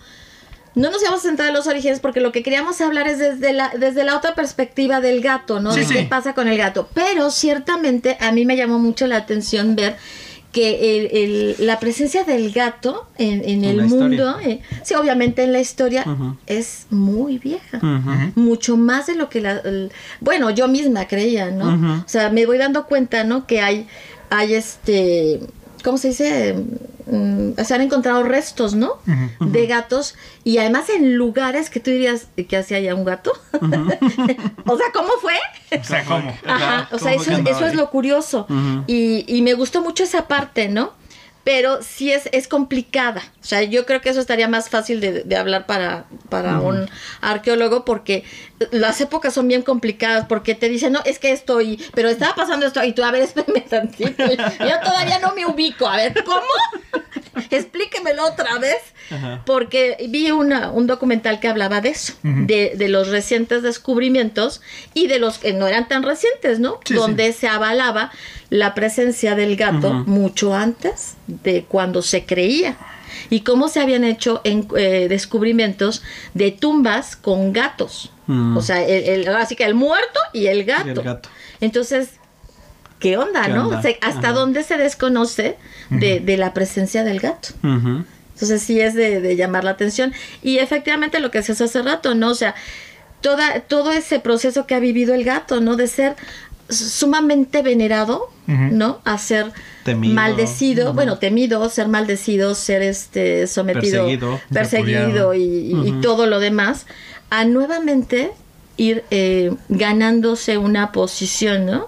No nos íbamos a centrar en los orígenes porque lo que queríamos hablar es desde la, desde la otra perspectiva del gato, ¿no? Sí, de sí. qué pasa con el gato. Pero ciertamente a mí me llamó mucho la atención ver que el, el, la presencia del gato en, en el mundo, eh, sí, obviamente en la historia, uh -huh. es muy vieja. Uh -huh. Mucho más de lo que la. El, bueno, yo misma creía, ¿no? Uh -huh. O sea, me voy dando cuenta, ¿no? Que hay, hay este. ¿Cómo se dice? Mm, se han encontrado restos, ¿no? De gatos y además en lugares que tú dirías que hacía allá un gato. [LAUGHS] o sea, ¿cómo fue? O sea, ¿cómo? Ajá, o sea, eso, eso es lo curioso. Y, y, me gustó mucho esa parte, ¿no? Pero sí es, es complicada. O sea, yo creo que eso estaría más fácil de, de hablar para, para un arqueólogo porque las épocas son bien complicadas porque te dicen, no, es que estoy, pero estaba pasando esto y tú, a ver, [LAUGHS] espérame tantito. Yo todavía no me ubico. A ver, ¿cómo? [LAUGHS] Explíquemelo otra vez. Ajá. Porque vi una, un documental que hablaba de eso, de, de los recientes descubrimientos y de los que no eran tan recientes, ¿no? Sí, Donde se avalaba la presencia del gato mucho antes de cuando se creía. Y cómo se habían hecho en, eh, descubrimientos de tumbas con gatos. Mm. O sea, el, el- así que el muerto y el gato. Y el gato. Entonces, ¿qué onda, ¿Qué no? onda? ¿Hasta Ajá. dónde se desconoce de, de la presencia del gato? Entonces sí es de, de llamar la atención. Y efectivamente lo que se hace hace rato, ¿no? O sea, toda, todo ese proceso que ha vivido el gato, ¿no? De ser sumamente venerado. ¿no? A ser Temido. maldecido, bueno, temido, ser maldecido, ser este sometido, Perseguido. perseguido y, y- todo lo demás, a nuevamente ir eh, ganándose una posición, ¿no?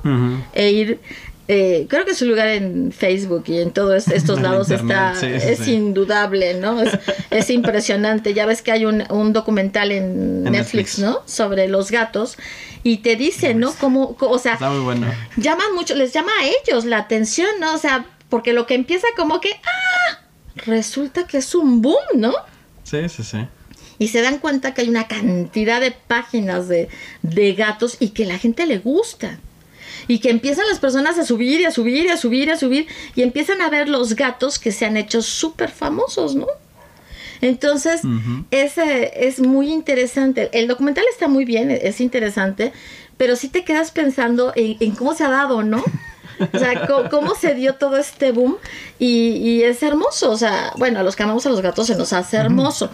E ir eh, creo que su lugar en Facebook y en todos estos [LAUGHS] lados Internet, está sí, es sí. indudable no es, [LAUGHS] es impresionante ya ves que hay un, un documental en, En Netflix, Netflix. no sobre los gatos y te dice no cómo co- o sea Está muy bueno. llaman mucho les llama a ellos la atención no o sea porque lo que empieza como que ah resulta que es un boom no Sí, sí, sí. y se dan cuenta que hay una cantidad de páginas de, de gatos y que la gente le gusta. Y que empiezan las personas a subir y a subir y a subir y a subir y empiezan a ver los gatos que se han hecho súper famosos, ¿no? Entonces, es, eh, es muy interesante. El documental está muy bien, es interesante, pero sí te quedas pensando en, en cómo se ha dado, ¿no? [LAUGHS] O sea, cómo, se dio todo este boom y, y es hermoso. O sea, bueno, a los que amamos a los gatos se nos hace hermoso.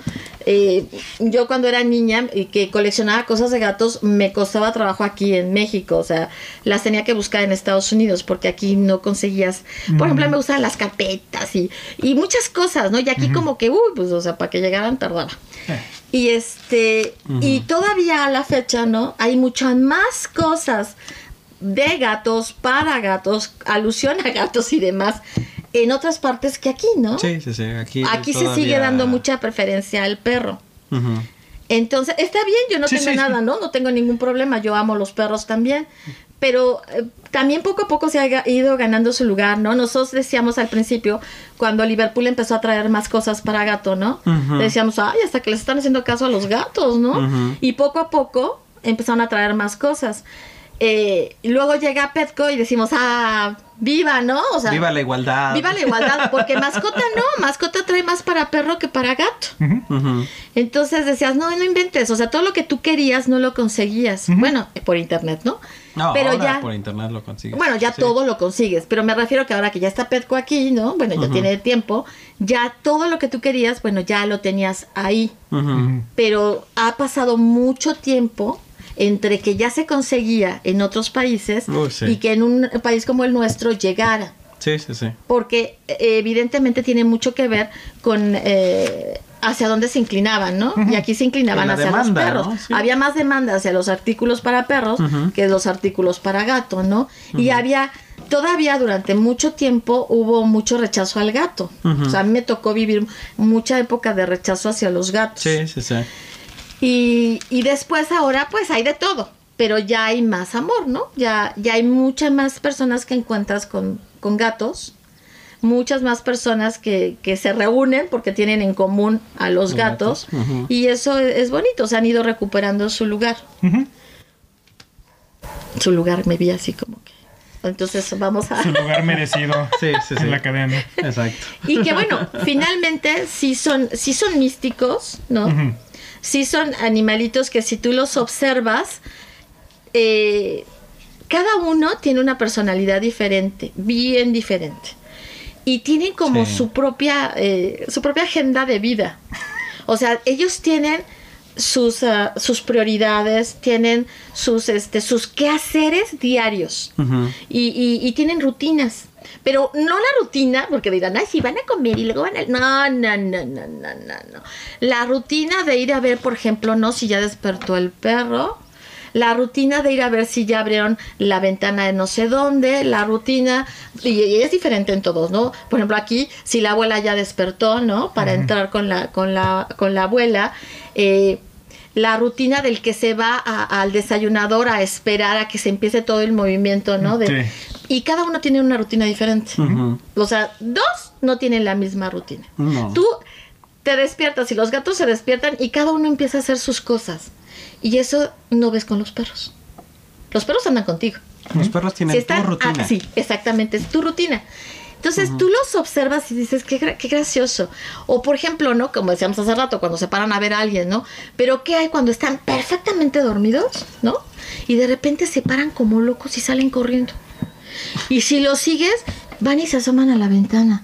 Eh, yo cuando era niña y que coleccionaba cosas de gatos, me costaba trabajo aquí en México. O sea, las tenía que buscar en Estados Unidos porque aquí no conseguías. Por ejemplo, me gustaban las carpetas y, y muchas cosas, ¿no? Y aquí como que, uy, pues, o sea, para que llegaran tardaba. Eh, Y este, y todavía a la fecha, ¿no? Hay muchas más cosas de gatos, para gatos, alusión a gatos y demás, en otras partes que aquí, ¿no? Sí, sí, sí. Aquí, Aquí se sigue dando mucha preferencia al perro. Entonces, está bien, yo no Sí, tengo sí, nada, sí. ¿no? No tengo ningún problema, yo amo los perros también. Pero eh, también poco a poco se ha ido ganando su lugar, ¿no? Nosotros decíamos al principio, cuando Liverpool empezó a traer más cosas para gato, ¿no? Decíamos, ay, hasta que les están haciendo caso a los gatos, ¿no? Y poco a poco empezaron a traer más cosas. Eh, y luego llega Petco y decimos, ah, viva, ¿no? O sea, Viva la igualdad. viva la igualdad, porque mascota no, mascota trae más para perro que para gato. ujú. Ujú. Entonces decías, no, no inventes, o sea, todo lo que tú querías no lo conseguías. Bueno, por internet, ¿no? No, Pero ahora ya- por internet lo consigues. Bueno, ya Sí. todo lo consigues, pero me refiero que ahora que ya está Petco aquí, ¿no? Bueno, ya tiene tiempo, ya todo lo que tú querías, bueno, ya lo tenías ahí. Pero ha pasado mucho tiempo entre que ya se conseguía en otros países Uy, sí. y que en un país como el nuestro llegara. Sí, sí, sí. Porque eh, evidentemente tiene mucho que ver con eh, hacia dónde se inclinaban, ¿no? Y aquí se inclinaban hacia demanda, los perros. ¿no? Sí. Había más demanda hacia los artículos para perros que los artículos para gato, ¿no? Y había, todavía durante mucho tiempo hubo mucho rechazo al gato. O sea, a mí me tocó vivir mucha época de rechazo hacia los gatos. Sí, sí, sí. Y, y después ahora pues hay de todo, pero ya hay más amor, ¿no? Ya, ya hay muchas más personas que encuentras con, con gatos, muchas más personas que, que se reúnen porque tienen en común a los Los gatos, y eso es, es bonito, se han ido recuperando su lugar. Su lugar me vi así como que... Entonces vamos a... Su lugar merecido Sí, [LAUGHS] sí, sí. en la cadena. Exacto. Y que bueno, finalmente sí son, sí son místicos, ¿no? Ujú. Sí son animalitos que si tú los observas, eh, cada uno tiene una personalidad diferente, bien diferente. Y tienen como Sí. su propia, eh, su propia agenda de vida. O sea, ellos tienen sus, ah, sus prioridades, tienen sus, este, sus quehaceres diarios y- y tienen rutinas. Pero no la rutina, porque dirán, ay, sí, van a comer y luego van a... No, no, no, no, no, no, no. La rutina de ir a ver, por ejemplo, no si ya despertó el perro, la rutina de ir a ver si ya abrieron la ventana de no sé dónde, la rutina, y, y es diferente en todos, ¿no? Por ejemplo, aquí, si la abuela ya despertó, ¿no? Para entrar con la, con la, con la abuela, eh, la rutina del que se va a- al desayunador a esperar a que se empiece todo el movimiento, ¿no? De- Sí. Y cada uno tiene una rutina diferente. Ujú. O sea, dos no tienen la misma rutina. No. Tú te despiertas y los gatos se despiertan y cada uno empieza a hacer sus cosas. Y eso no ves con los perros. Los perros andan contigo. Los perros tienen Si están- tu rutina. ah, sí, exactamente, es tu rutina. Entonces tú los observas y dices, qué, qué gracioso. O por ejemplo, ¿no? Como decíamos hace rato, cuando se paran a ver a alguien, ¿no? Pero ¿qué hay cuando están perfectamente dormidos, ¿no? Y de repente se paran como locos y salen corriendo. Y si los sigues, van y se asoman a la ventana.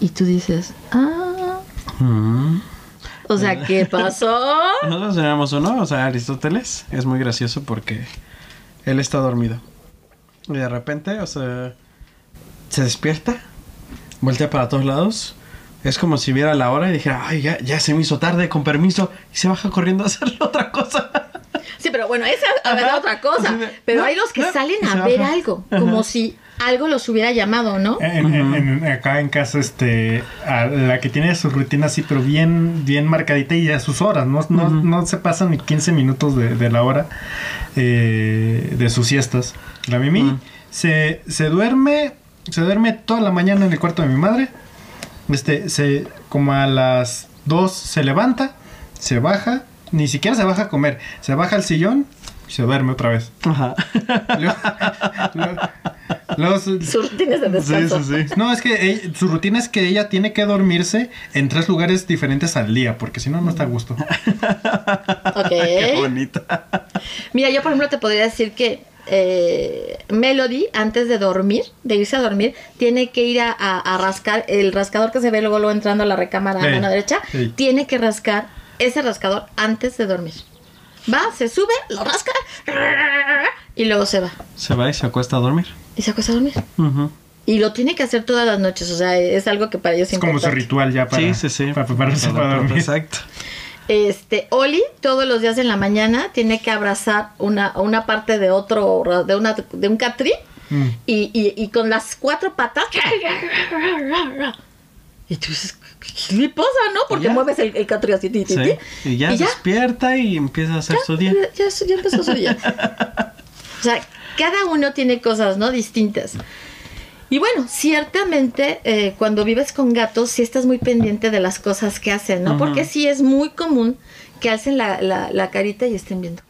Y tú dices, ah, o sea, ¿qué [LAUGHS] pasó? Nosotros tenemos uno, o sea, Aristóteles, es muy gracioso porque él está dormido. Y de repente, o sea, se despierta, voltea para todos lados. Es como si viera la hora y dijera, ay, ya, ya se me hizo tarde, con permiso. Y se baja corriendo a [LAUGHS] hacer otra cosa. Sí, pero bueno, esa a ver, Ajá. otra cosa. Pero no, hay los que no, salen a ver baja. algo, como si algo los hubiera llamado, ¿no? En- en- en- acá en casa, este, a la que tiene su rutina así, pero bien, bien marcadita y a sus horas, no, no, no se pasan ni 15 minutos de, de la hora eh, de sus siestas. La Mimi se, se duerme, se duerme toda la mañana en el cuarto de mi madre. Este, se, como a las 2 se levanta, se baja, ni siquiera se baja a comer, se baja al sillón y se duerme otra vez. Ajá. Luego- [LAUGHS] luego- [LAUGHS] Sus rutinas de descanso. no, es que ella- su rutina es que ella tiene que dormirse en tres lugares diferentes al día, porque si no, no está a gusto. [LAUGHS] Ok. Qué bonita. Mira, yo por ejemplo te podría decir que eh, Melody, antes de dormir, de irse a dormir, tiene que ir a, a- a rascar el rascador que se ve luego, luego entrando a la recámara a mano derecha. Tiene que rascar ese rascador antes de dormir. Va, se sube, lo rasca y luego se va. Se va y se acuesta a dormir. Y se acuesta a dormir. Y lo tiene que hacer todas las noches. O sea, es algo que para ellos es Es como su ritual ya para, sí, sí, sí. para prepararse Para- para dormir. Exacto. Este, Oli todos los días en la mañana tiene que abrazar una, una parte de otro, de una, de un catrí Mm. y, y, y con las cuatro patas. Y tú dices, ¿qué le pasa, no? Porque Ya. mueves el, el catrí así, ti, ti, Sí. ti, Y ya despierta y empieza a hacer ya, su día. Ya, ya- ya empezó su día. [LAUGHS] o sea, cada uno tiene cosas, ¿no? Distintas. Y bueno, ciertamente eh, cuando vives con gatos, sí estás muy pendiente de las cosas que hacen, ¿no? Porque sí es muy común que alcen la, la- la carita y estén viendo.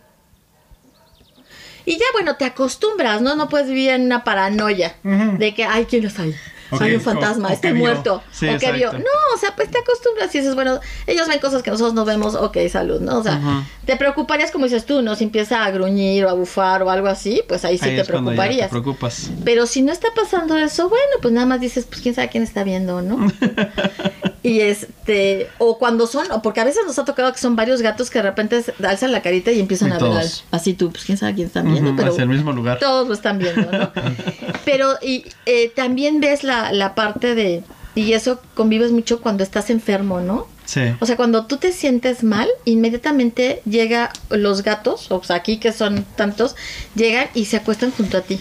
Y ya, bueno, te acostumbras, ¿no? No puedes vivir en una paranoia de que, ay, ¿quién está ahí? Ok, Hay un fantasma, o- está muerto. Sí, o que vio. No, o sea, pues te acostumbras y dices, bueno, ellos ven cosas que nosotros no vemos, ok, salud, ¿no? O sea, te preocuparías como dices tú, ¿no? Si empieza a gruñir o a bufar o algo así, pues ahí sí Ahí te ya te preocuparías. preocupas. Pero si no está pasando eso, bueno, pues nada más dices, pues quién sabe quién está viendo, ¿no? [LAUGHS] y este, o cuando son, o porque a veces nos ha tocado que son varios gatos que de repente alzan la carita y empiezan Y a ver así tú, pues quién sabe quién están viendo, pero hacia el mismo lugar. todos lo están viendo, ¿no? [LAUGHS] pero y eh, también ves la, la parte de, y eso convives mucho cuando estás enfermo, ¿no? Sí. O sea, cuando tú te sientes mal, inmediatamente llega los gatos, o sea, aquí que son tantos, llegan y se acuestan junto a ti.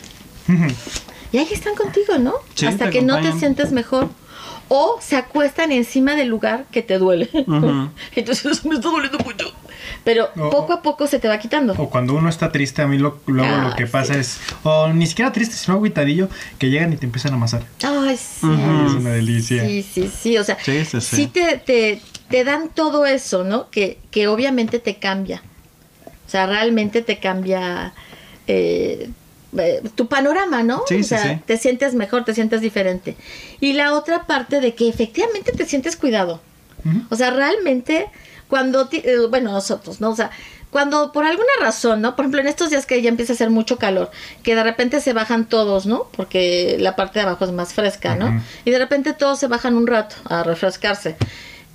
Y ahí están contigo, ¿no? Sí, Hasta que no te sientes mejor. O se acuestan encima del lugar que te duele. Ujú. [LAUGHS] Entonces me está doliendo mucho. Pero O- poco a poco se te va quitando. O cuando uno está triste, a mí lo, luego lo que pasa sí. es, o ni siquiera triste, sino agüitadillo, que llegan y te empiezan a amasar. Ay, sí. Es una delicia. Sí, sí, sí. O sea, Sí, sí, sí. te, te, te dan todo eso, ¿no? Que, que obviamente te cambia. O sea, realmente te cambia eh, eh, tu panorama, ¿no? Sí, o sea, sí. te sientes mejor, te sientes diferente. Y la otra parte de que efectivamente te sientes cuidado. O sea, realmente, cuando, ti- eh, bueno, nosotros, ¿no? O sea, cuando por alguna razón, ¿no? Por ejemplo, en estos días que ya empieza a hacer mucho calor, que de repente se bajan todos, ¿no? Porque la parte de abajo es más fresca, ¿no? Y de repente todos se bajan un rato a refrescarse.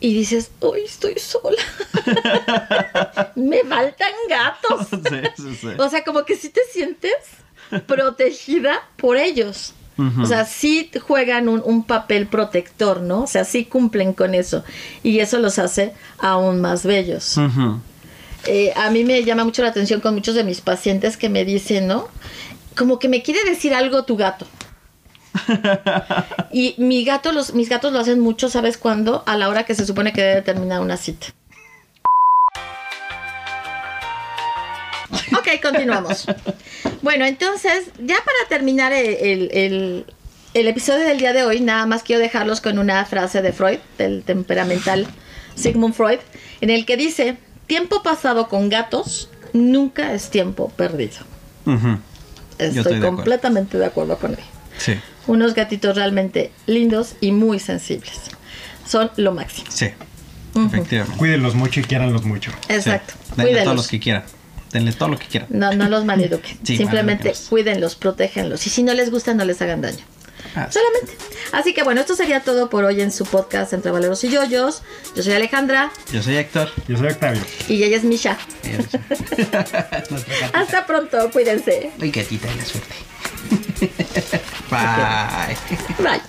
Y dices, hoy estoy sola. [LAUGHS] Me faltan gatos. [LAUGHS] Sí, sí, sí. O sea, como que sí te sientes protegida por ellos. O sea, sí juegan un, un papel protector, ¿no? O sea, sí cumplen con eso. Y eso los hace aún más bellos. Eh, a mí me llama mucho la atención con muchos de mis pacientes que me dicen, ¿no? Como que me quiere decir algo tu gato. [LAUGHS] y mi gato, los, mis gatos lo hacen mucho, ¿sabes cuándo? A la hora que se supone que debe terminar una cita. Ok, continuamos. Bueno, entonces, ya para terminar el, el- el episodio del día de hoy, nada más quiero dejarlos con una frase de Freud, del temperamental Sigmund Freud, en el que dice, tiempo pasado con gatos nunca es tiempo perdido. Estoy, estoy de acuerdo. completamente de acuerdo con él. Sí, Unos gatitos realmente lindos y muy sensibles. Son lo máximo. sí. Efectivamente. Cuídenlos mucho y quiéranlos mucho. Exacto. Sí. Cuídenlos. lo que quieran denles todo lo que quieran. No, no los maleduquen. [LAUGHS] Sí, Simplemente cuídenlos, protégenlos. Y si no les gusta, no les hagan daño. Ah, Solamente. Así que bueno, esto sería todo por hoy en su podcast entre Valeros y Yoyos. Yo soy Alejandra. Yo soy Héctor. Yo soy Octavio. Y ella es Misha. [LAUGHS] [LAUGHS] Hasta pronto, cuídense. Ay, gatita de la suerte. Bye. Bye.